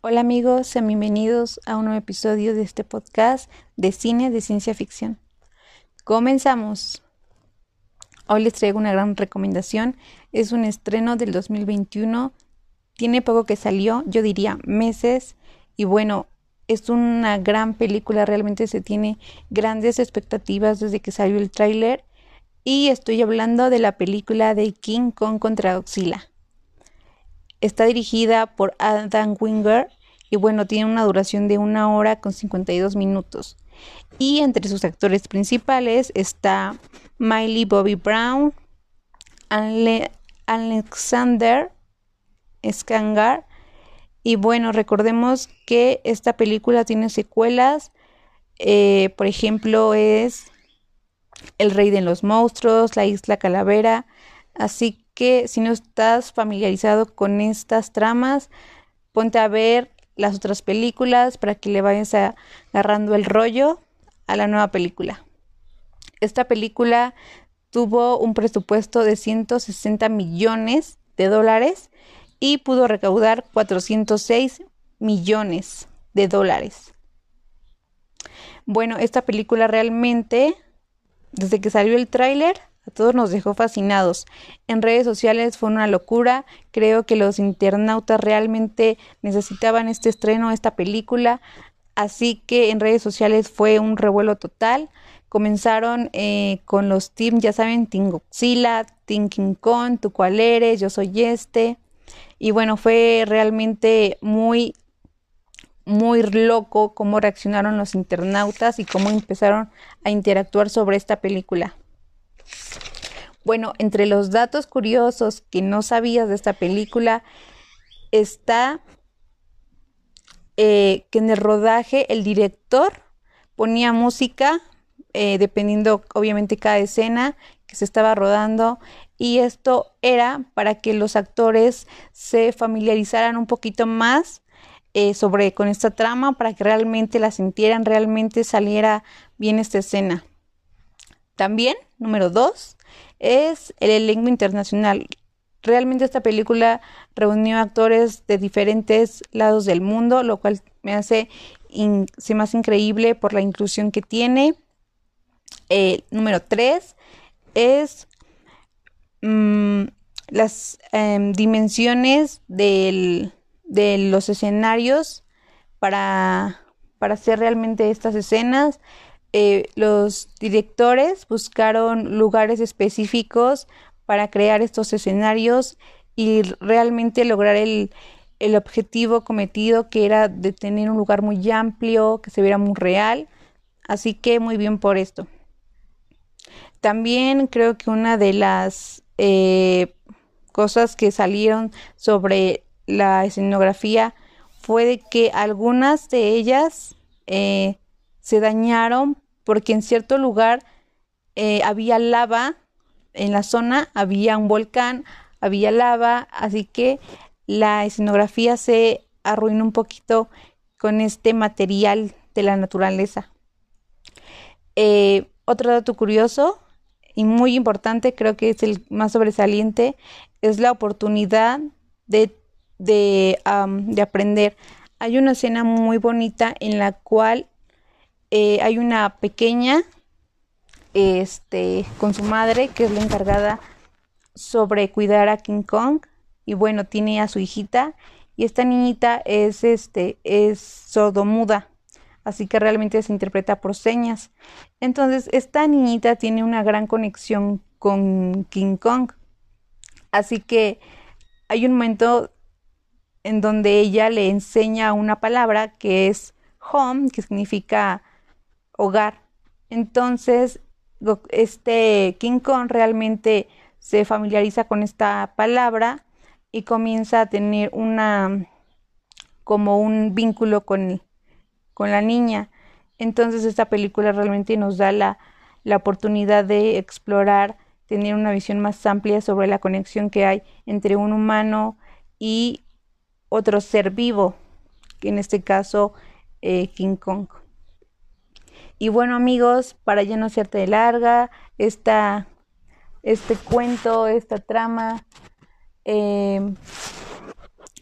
Hola amigos, sean bienvenidos a un nuevo episodio de este podcast de cine de ciencia ficción. Comenzamos. Hoy les traigo una gran recomendación. Es un estreno del 2021. Tiene poco que salió, yo diría meses. Y bueno, es una gran película. Realmente se tiene grandes expectativas desde que salió el tráiler. Y estoy hablando de la película de King Kong contra Godzilla. Está dirigida por Adam Winger y bueno, tiene una duración de una hora con 52 minutos. Y entre sus actores principales está Miley Bobby Brown, Alexander Skangar. Y bueno, recordemos que esta película tiene secuelas. Eh, por ejemplo, es El Rey de los Monstruos, La Isla Calavera. Así que si no estás familiarizado con estas tramas, ponte a ver las otras películas para que le vayas agarrando el rollo a la nueva película. Esta película tuvo un presupuesto de 160 millones de dólares y pudo recaudar 406 millones de dólares. Bueno, esta película realmente, desde que salió el tráiler, a todos nos dejó fascinados. En redes sociales fue una locura. Creo que los internautas realmente necesitaban este estreno, esta película. Así que en redes sociales fue un revuelo total. Comenzaron eh, con los teams, ya saben, Team Godzilla, Team King tú cuál eres, yo soy este. Y bueno, fue realmente muy, muy loco cómo reaccionaron los internautas y cómo empezaron a interactuar sobre esta película. Bueno, entre los datos curiosos que no sabías de esta película está eh, que en el rodaje el director ponía música eh, dependiendo obviamente cada escena que se estaba rodando y esto era para que los actores se familiarizaran un poquito más eh, sobre con esta trama para que realmente la sintieran, realmente saliera bien esta escena. También, número dos, es el elenco internacional. Realmente esta película reunió actores de diferentes lados del mundo, lo cual me hace más increíble por la inclusión que tiene. Eh, número tres es mm, las em, dimensiones de los escenarios para, para hacer realmente estas escenas. Eh, los directores buscaron lugares específicos para crear estos escenarios y realmente lograr el, el objetivo cometido que era de tener un lugar muy amplio, que se viera muy real. Así que muy bien por esto. También creo que una de las eh, cosas que salieron sobre la escenografía fue de que algunas de ellas eh, se dañaron porque en cierto lugar eh, había lava, en la zona había un volcán, había lava, así que la escenografía se arruinó un poquito con este material de la naturaleza. Eh, otro dato curioso y muy importante, creo que es el más sobresaliente, es la oportunidad de, de, de aprender. Hay una escena muy bonita en la cual eh, hay una pequeña este, con su madre que es la encargada sobre cuidar a King Kong y bueno, tiene a su hijita y esta niñita es este es sordomuda, así que realmente se interpreta por señas. Entonces, esta niñita tiene una gran conexión con King Kong. Así que hay un momento en donde ella le enseña una palabra que es home, que significa hogar. Entonces, este King Kong realmente se familiariza con esta palabra y comienza a tener una como un vínculo con, con la niña. Entonces esta película realmente nos da la, la oportunidad de explorar, tener una visión más amplia sobre la conexión que hay entre un humano y otro ser vivo, que en este caso eh, King Kong. Y bueno amigos, para ya no hacerte de larga, esta, este cuento, esta trama, Em,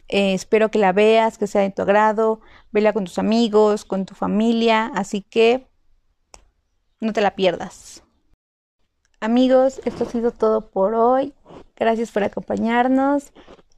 eh, espero que la veas, que sea de tu agrado. Vela con tus amigos, con tu familia. Así que no te la pierdas. Amigos, esto ha sido todo por hoy. Gracias por acompañarnos